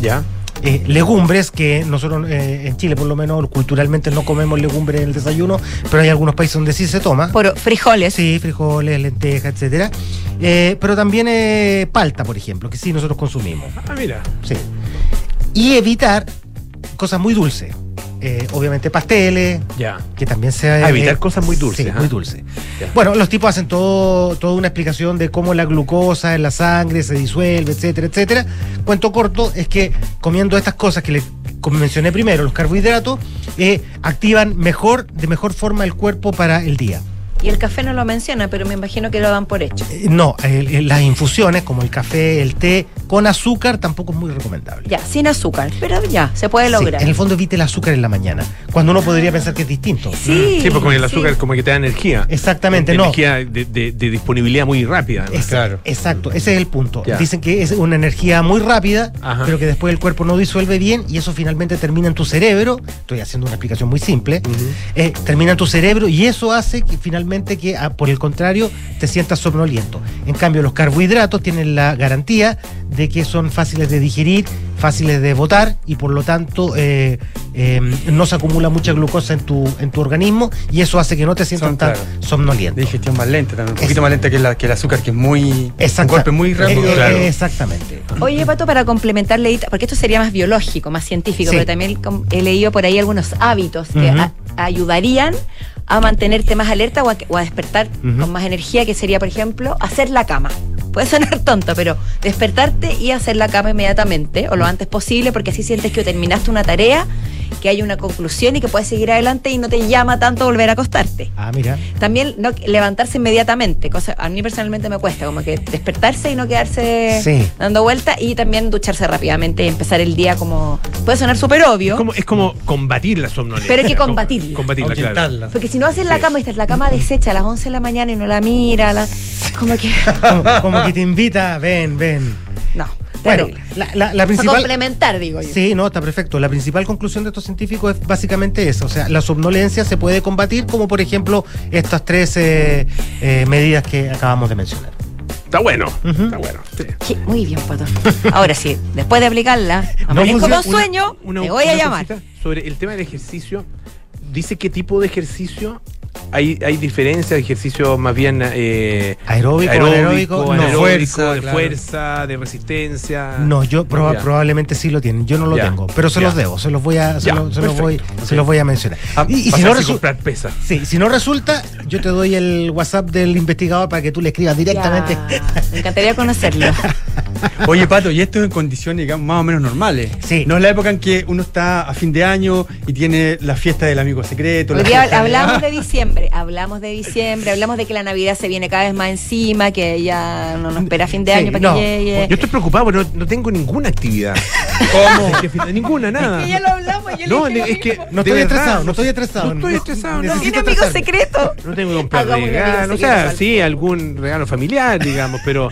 Ya. Eh, legumbres, que nosotros eh, en Chile por lo menos culturalmente no comemos legumbres en el desayuno, pero hay algunos países donde sí se toma. Por frijoles. Sí, frijoles, lentejas, etcétera. Eh, pero también eh, palta, por ejemplo, que sí nosotros consumimos. Ah, mira. Sí. Y evitar cosas muy dulces. Eh, obviamente pasteles, Ya. que también sea... Evitar eh, cosas muy dulces, Sí, ah. muy dulces. Ya. Bueno, los tipos hacen todo, toda una explicación de cómo la glucosa en la sangre se disuelve, etcétera, etcétera. Cuento corto es que comiendo estas cosas que les mencioné primero, los carbohidratos, eh, activan mejor, de mejor forma el cuerpo para el día. Y el café no lo menciona, pero me imagino que lo dan por hecho. Eh, No, el- el- las infusiones como el café, el té, con azúcar tampoco es muy recomendable. Ya, sin azúcar. Pero ya, se puede Sí, lograr. en el fondo evite el azúcar en la mañana, cuando uno podría pensar que es distinto. Sí, Sí, porque con el sí. azúcar como que te da energía. Exactamente, no. Energía de, de- de disponibilidad muy rápida. además. Exa- Exacto, ese es el punto. Ya. Dicen que es una energía muy rápida, Ajá. pero que después el cuerpo no disuelve bien y eso finalmente termina en tu cerebro. Estoy haciendo una explicación muy simple. eh, termina en tu cerebro y eso hace que finalmente que, ah, por el contrario, te sientas somnoliento. En cambio, los carbohidratos tienen la garantía de que son fáciles de digerir, fáciles de botar y por lo tanto eh, eh, no se acumula mucha glucosa en tu, en tu organismo y eso hace que no te sientas Son, tan claro. somnoliento. Digestión más lenta también, un poquito más lenta que, la, que el azúcar, que es muy. Un golpe muy rápido. Eh, Claro. Exactamente. Oye, Pato, para complementar, porque esto sería más biológico, más científico, Sí. pero también he leído por ahí algunos hábitos que a- ayudarían a mantenerte más alerta o a, o a despertar con más energía, que sería, por ejemplo, hacer la cama. Puede sonar tonto, pero despertarte y hacer la cama inmediatamente o lo antes posible, porque así sientes que terminaste una tarea, que hay una conclusión y que puedes seguir adelante y no te llama tanto volver a acostarte. Ah, mira. También no, levantarse inmediatamente, cosa a mí personalmente me cuesta, como que despertarse y no quedarse Sí. dando vuelta y también ducharse rápidamente y empezar el día como puede sonar súper obvio, Es como, es como combatir la somnolencia. Pero hay que combatirla. Combatirla, claro. Porque si no haces la cama y estás la cama deshecha a las 11 de la mañana y no la mira, la- como que Como, *laughs* como que te invita, ven, ven. no, Bueno, la, la- la Para principal. complementar, digo yo. Sí, no, está perfecto. La principal conclusión de estos científicos es básicamente eso. O sea, la somnolencia se puede combatir, como por ejemplo estas tres eh, eh, medidas que acabamos de mencionar. Está bueno. Está bueno. sí. Sí, muy bien, Pato. Ahora sí, después de aplicarla, *laughs* amanezco funciona- con sueño, una- te voy a una llamar. Sobre el tema del ejercicio, dice qué tipo de ejercicio. Hay, hay diferencia de ejercicio más bien eh, Aeróbico, no. Fuerza, de claro. fuerza, de resistencia. No, yo proba- probablemente sí lo tienen. Yo no lo Ya. tengo, pero se Ya. los debo. Se los voy a, se Ya, lo- se los voy, se los voy a mencionar. Ah, y, y si no y resu- comprar pesas. sí, si no resulta, yo te doy el WhatsApp del investigador para que tú le escribas directamente. Me encantaría conocerlo. *laughs* Oye, Pato, y esto en condiciones, digamos, más o menos normales. Sí. No es la época en que uno está a fin de año y tiene la fiesta del amigo secreto. Hoy día hablamos de diciembre, hablamos de diciembre, hablamos de que la Navidad se viene cada vez más encima, que ya no nos espera fin de Sí, año para no. que llegue. Yo estoy preocupado porque no, no tengo ninguna actividad. ¿Cómo? Es que ninguna, nada. Es que ya lo hablamos, yo le No, dije es que. No estoy verdad, estresado, no estoy estresado. No estoy estresado, no. ¿Tiene amigo secreto? No tengo que comprar regalo. O sea, sí, algún regalo familiar, digamos, pero.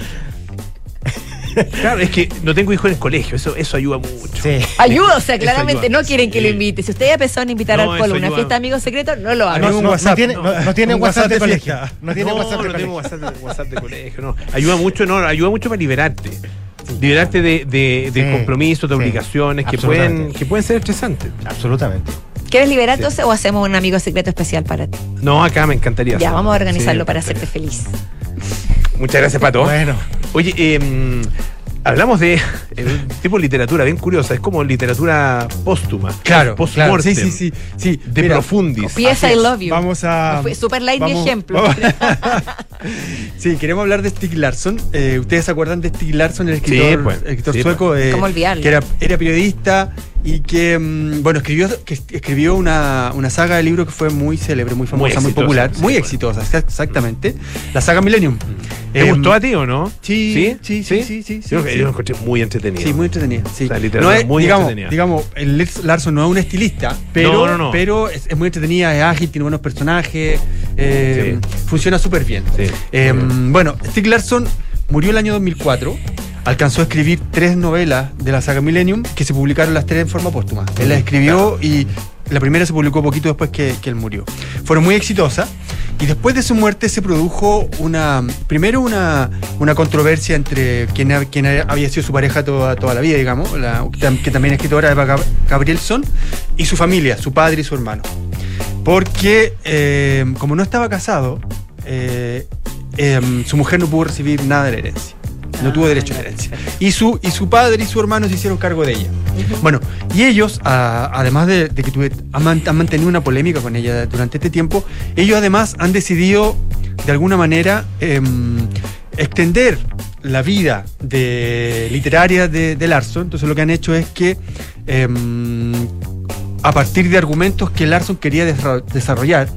Claro, es que no tengo hijos en el colegio, eso, eso ayuda mucho. Sí. Ayuda, o sea, claramente ayuda. no quieren que lo invite. Si usted ya pensó en invitar No, al Polo a una fiesta de amigos secretos, no lo Ah, haga. no, No, tiene, no. no- no tiene Un WhatsApp de colegio. No tiene WhatsApp de WhatsApp de, WhatsApp de colegio, no. Ayuda mucho, no, ayuda mucho para liberarte. Liberarte de, de, de Sí, compromisos, de sí, obligaciones que pueden, que pueden ser estresantes. Absolutamente. ¿Quieres liberar entonces o hacemos un amigo secreto especial para ti? No, acá me encantaría. Ya, hacerlo. vamos a organizarlo Sí, para hacerte feliz. Muchas gracias, Pato. Bueno, Oye, eh, hablamos de un tipo de literatura bien curiosa, es como literatura póstuma. Claro, claro. Post-mortem. Sí, sí, sí. sí. De Mira, profundis. P.S. I love you. Vamos a. Fue super light vamos- ejemplo. vamos- *laughs* sí, queremos hablar de Stig Larsson. Eh, ¿Ustedes se acuerdan de Stig Larsson, el escritor, Sí, pues. el escritor Sí, sueco? eh, ¿Cómo olvidarlo? Que era, era periodista y que, mm, bueno, escribió, que escribió una, una saga de libros que fue muy célebre, muy famosa, muy, exitosa, popular, sí, muy bueno. exitosa, exa- exactamente. La saga Millennium. ¿Te Em, gustó a ti o no? Sí, sí, sí, sí, sí, Yo, sí, sí. yo lo encontré muy entretenido. Sí, muy entretenida. Sí. O sea, no literatura es, muy digamos, entretenida. digamos, el Lex Larson no es un estilista, pero, No, no, no. pero es, es muy entretenida, es ágil, tiene buenos personajes, eh, funciona súper bien. Eh, bueno, Stig Larsson murió el año 2004. Alcanzó a escribir tres novelas de la saga Millennium que se publicaron las tres en forma póstuma. Él las escribió y la primera se publicó poquito después que, que él murió. Fueron muy exitosas y después de su muerte se produjo una, primero una, una controversia entre quien, quien había sido su pareja toda, toda la vida, digamos, la- que tam- que también es escritora, Eva Gab- Gabrielson, y su familia, su padre y su hermano. Porque eh, como no estaba casado, eh, em, su mujer no pudo recibir nada de la herencia. No tuvo derecho a herencia. Y su, y su padre y su hermano se hicieron cargo de ella. Bueno, y ellos, a- además de, de que tuve- han, man- han mantenido una polémica con ella durante este tiempo, ellos además han decidido, de alguna manera, em, extender la vida de, literaria de, de Larson. Entonces lo que han hecho es que, em, a partir de argumentos que Larson quería desarro- desarrollar,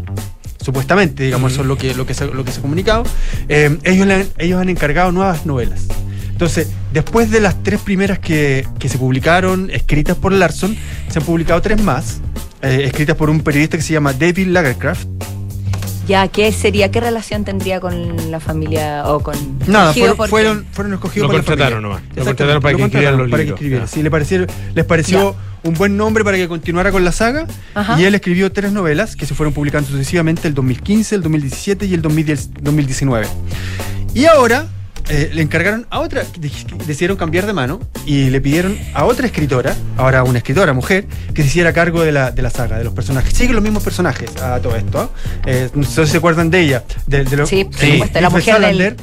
supuestamente, digamos, eso es lo que, lo que, se, lo que se ha comunicado, eh, ellos, le han, ellos han encargado nuevas novelas. Entonces, después de las tres primeras que, que se publicaron, escritas por Larson, se han publicado tres más, eh, escritas por un periodista que se llama David Lagercraft. Ya, ¿qué sería? ¿Qué relación tendría con la familia o con... Nada, fueron, por fueron, fueron escogidos Lo por la familia. nomás. Lo contrataron para lo que escribieran contrataron los para que libros. escribieran. Sí, le pareció, les pareció un buen nombre para que continuara con la saga. Ajá. Y él escribió tres novelas que se fueron publicando sucesivamente el 2015, el 2017 y el 2010 2019. Y ahora eh, le encargaron a otra, de- decidieron cambiar de mano y le pidieron a otra escritora, ahora una escritora mujer, que se hiciera cargo de la, de la saga, de los personajes. Siguen los mismos personajes a todo esto. ¿ah? Eh, no sé si se acuerdan de ella. De, Sí, supuesto, la mujer del-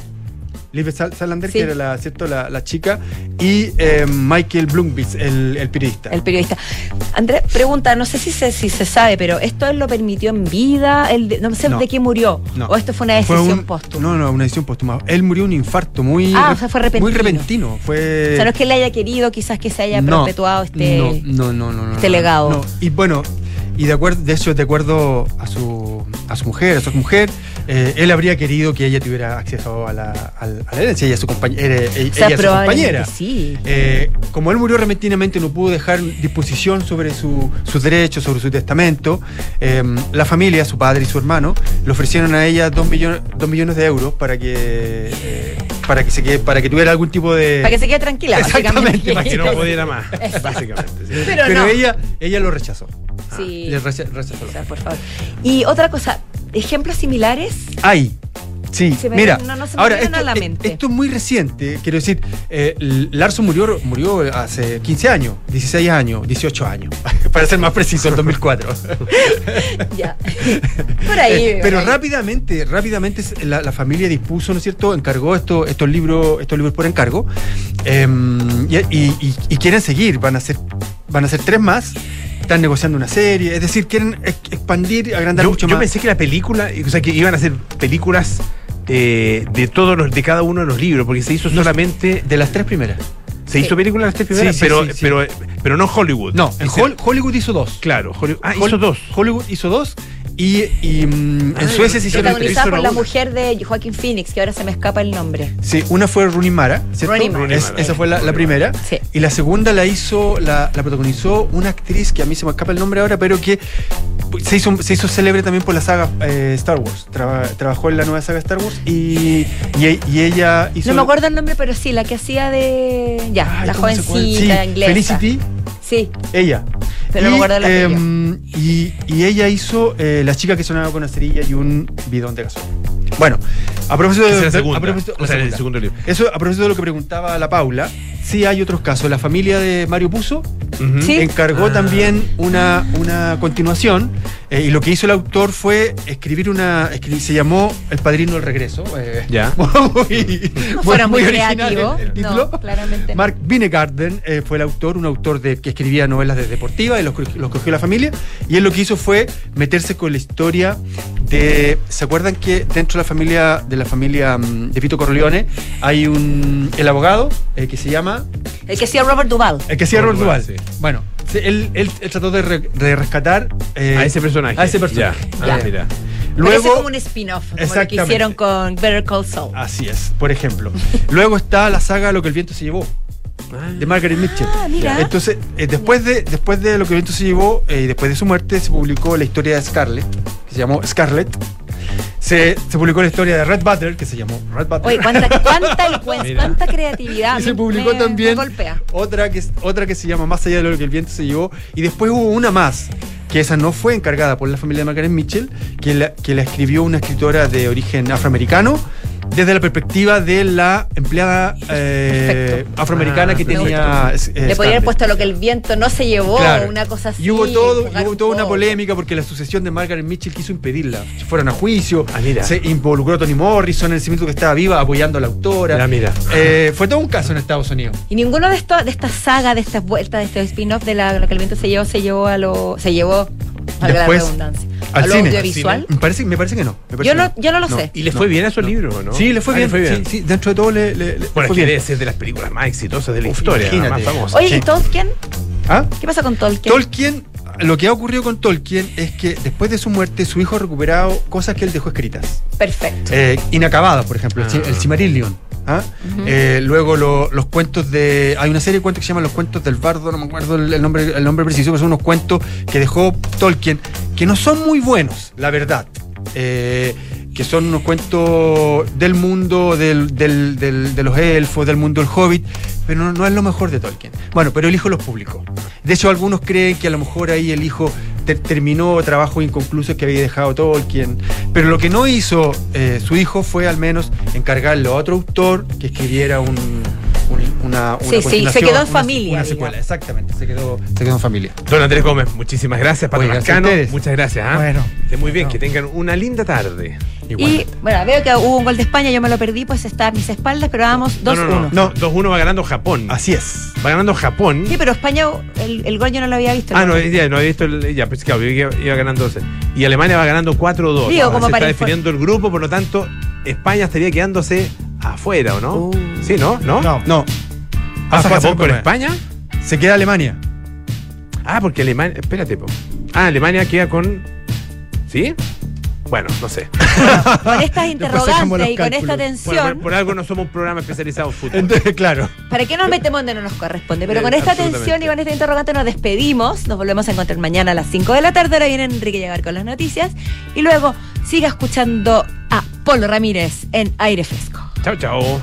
Sal- Salander, Sí. que era la, ¿cierto? La, la chica, y eh, Michael Blumquist, el, el periodista. El periodista. Andrés pregunta, no sé si se, si se sabe, pero ¿esto él lo permitió en vida? Él no sé No. de qué murió. No. ¿O esto fue una Fue decisión un- póstuma? No, no, una decisión póstuma. Él murió de un infarto muy, Ah, o sea, fue repentino. muy repentino. Fue, O sea, no es que él haya querido quizás que se haya No, perpetuado este, no, no, no, no, no, este legado. Y bueno, y de acuerdo, de hecho, de acuerdo a su, a su mujer, a su mujer, eh, él habría querido que ella tuviera acceso a la, a la- a la herencia, ella es su compañera, ella, O sea, ella es su compañera. sí. Eh, como él murió repentinamente, no pudo dejar disposición sobre su- sus derechos, sobre su testamento. eh, la familia, su padre y su hermano, le ofrecieron a ella dos millones, dos millones de euros para que, eh, para que se quede, para que tuviera algún tipo de. Para que se quede tranquila, Exactamente, básicamente. para Que no pudiera más, *laughs* básicamente. sí. Pero, Pero no. ella, ella lo rechazó. Sí. Le recha- rechazó. O sea, por favor. Y otra cosa, ejemplos similares. Ay, sí, Se me- mira. no- no se me ahora, vienen esto, a la eh, mente. esto es muy reciente. Quiero decir, eh, Larson murió, murió hace 15 años, 16 años, 18 años. *laughs* para ser más preciso, en 2004. *laughs* ya. Por ahí. Eh, pero ahí. rápidamente, rápidamente la, la familia dispuso, ¿no es cierto? Encargó esto- estos libros, estos libros por encargo. em, y, y- y- y quieren seguir, van a ser, van a ser tres más. Están negociando una serie, es decir, quieren ex- expandir, agrandar Yo, mucho yo más. pensé que la película, o sea, que iban a hacer películas eh, de todos los, de cada uno de los libros, porque se hizo solamente. De las tres primeras. Se hizo película de las tres primeras, Sí, sí, pero, sí, sí. pero, pero no Hollywood. No, en Hol- Hollywood hizo dos. Claro, Hollywood. Ah, Hol- hizo dos. Hollywood hizo dos y, y, mm, Ah, en Suecia se hicieron tres. Protagonizada por la mujer de Joaquín Phoenix, que ahora se me escapa el nombre. Sí, una fue Rooney Mara, ¿cierto? Rooney Mara. Es- Rooney Mara. esa fue la, primera. Sí. Y la segunda la hizo, la, la protagonizó una actriz que a mí se me escapa el nombre ahora, pero que se hizo, se hizo célebre también por la saga eh, Star Wars. Traba- trabajó en la nueva saga Star Wars y, y, y ella hizo. No me acuerdo el nombre, pero sí, la que hacía de. Ya, Ay, la jovencita Sí, inglesa. Felicity, Sí, ella. la em, y, y ella hizo eh, La chica que sonaba con una cerilla y un bidón de gasolina. Bueno, a propósito de, es la segunda. a propósito- la O sea, el segunda. segundo libro. Eso, a propósito de lo que preguntaba la Paula, sí hay otros casos. La familia de Mario Puzo. Sí. encargó Ah. también una, una continuación eh, y lo que hizo el autor fue escribir una... escri- se llamó El Padrino del Regreso. eh, Ya. *laughs* muy, No fueron muy, el- el título. No, claramente. no. Mark Vinegarden eh, fue el autor, un autor de, que escribía novelas de deportiva y los, los cogió la familia. Y él lo que hizo fue meterse con la historia de. ¿Se acuerdan que dentro de la familia de la familia mm, de Vito Corleone hay un el abogado eh, que se llama El que hacía Robert Duvall. el que hacía Robert sí. Bueno, él, él- él trató de, re- de rescatar eh, A ese personaje. A ese personaje. Ya. Ah, Eh, mira. Parece Luego, como un spin-off, como lo que hicieron con Better Call Saul. así es, por ejemplo. Luego está la saga Lo que el viento se llevó. De Margaret Mitchell. Ah. Entonces, eh, después, de, después de lo que el viento se llevó eh, y después de su muerte, se publicó la historia de Scarlett, que se llamó Scarlett. Se, se publicó la historia de Red Butter, que se llamó Red Butter. Oye, cuánta, cuánta, *laughs* cuánta creatividad. Y se publicó me- también me otra que, otra que se llama Más allá de lo que el viento se llevó. Y después hubo una más, que esa no fue encargada por la familia de Margaret Mitchell, que la, que la escribió una escritora de origen afroamericano. Desde la perspectiva de la empleada eh, afroamericana Ah, que tenía. eh, Le podría haber puesto lo que el viento no se llevó, Claro. una cosa así. Y hubo, todo, hubo toda una polémica porque la sucesión de Margaret Mitchell quiso impedirla. Se fueron a juicio, Ah, mira. se involucró Toni Morrison en el cimiento que estaba viva apoyando a la autora. Ya, mira. Eh, fue todo un caso en Estados Unidos. Y ninguno de estos, de esta saga, de estas vueltas, de este spin-off de la, lo que el viento se llevó, se llevó a lo. se llevó la Después, redundancia. al cine. audiovisual. Me parece, me parece que no. me parece Yo no, yo no lo sé. ¿Y le fue bien a esos libros o no? Sí, le fue, Ah, bien, Sí, sí, dentro de todo le, le- le Bueno, fue es que bien. debe ser de las películas más exitosas de la Uf, historia, la más famosa. Oye. ¿y Tolkien? ¿Ah? ¿Qué pasa con Tolkien? Tolkien, lo que ha ocurrido con Tolkien es que después de su muerte, su hijo ha recuperado cosas que él dejó escritas. Perfecto. Eh, inacabadas, por ejemplo, Ah. el Cimarillion. ¿Ah? Eh, luego lo- los cuentos de. Hay una serie de cuentos que se llaman Los cuentos del bardo, no me acuerdo el, el nombre, el nombre preciso, pero son unos cuentos que dejó Tolkien, que no son muy buenos, la verdad. Eh, que son unos cuentos del mundo del, del- del- de los elfos, del mundo del hobbit, pero no, no es lo mejor de Tolkien. Bueno, pero el hijo los publicó. De hecho, algunos creen que a lo mejor ahí el hijo ter- terminó trabajos inconclusos que había dejado Tolkien. Pero lo que no hizo eh, su hijo fue al menos encargarle a otro autor que escribiera un- una, una Sí, sí, se quedó en familia, Una secuela, exactamente, se quedó, se quedó en familia. Don Andrés Gómez, muchísimas gracias. Pato Oye, gracias Lascano, ustedes. muchas gracias. ¿ah? Bueno. Esté muy bien, que tengan una linda tarde. Y bueno, veo que hubo un gol de España, yo me lo perdí, pues está a mis espaldas, pero vamos 2-1. No, no, no, no. 2-1 va ganando Japón. Así es. Va ganando Japón. Sí, pero España, el, el gol yo no lo había visto. Ah, no, ¿no? ya, no había visto el, ya, pues claro, iba, iba ganando 12. Y Alemania va ganando 4-2. Digo, Ah, como se para está definiendo el grupo, por lo tanto, España estaría quedándose afuera, ¿o no? Uh. Sí, ¿no? ¿No? No. No. ¿Pasa Japón con Japón. España? Se queda Alemania. Ah, porque Alemania. Espérate, po. Ah, Alemania queda con. ¿Sí? Bueno, no sé. *laughs* Con estas *laughs* interrogantes y con esta tensión, Bueno, por, por algo no somos un programa especializado en fútbol. Entonces, claro. ¿para qué nos metemos donde no nos corresponde? Pero Eh, con esta tensión y con esta interrogante nos despedimos. Nos volvemos a encontrar mañana a las 5 de la tarde. Ahora viene Enrique Llegar con las noticias. Y luego siga escuchando a Polo Ramírez en Aire Fresco. Chao, chao.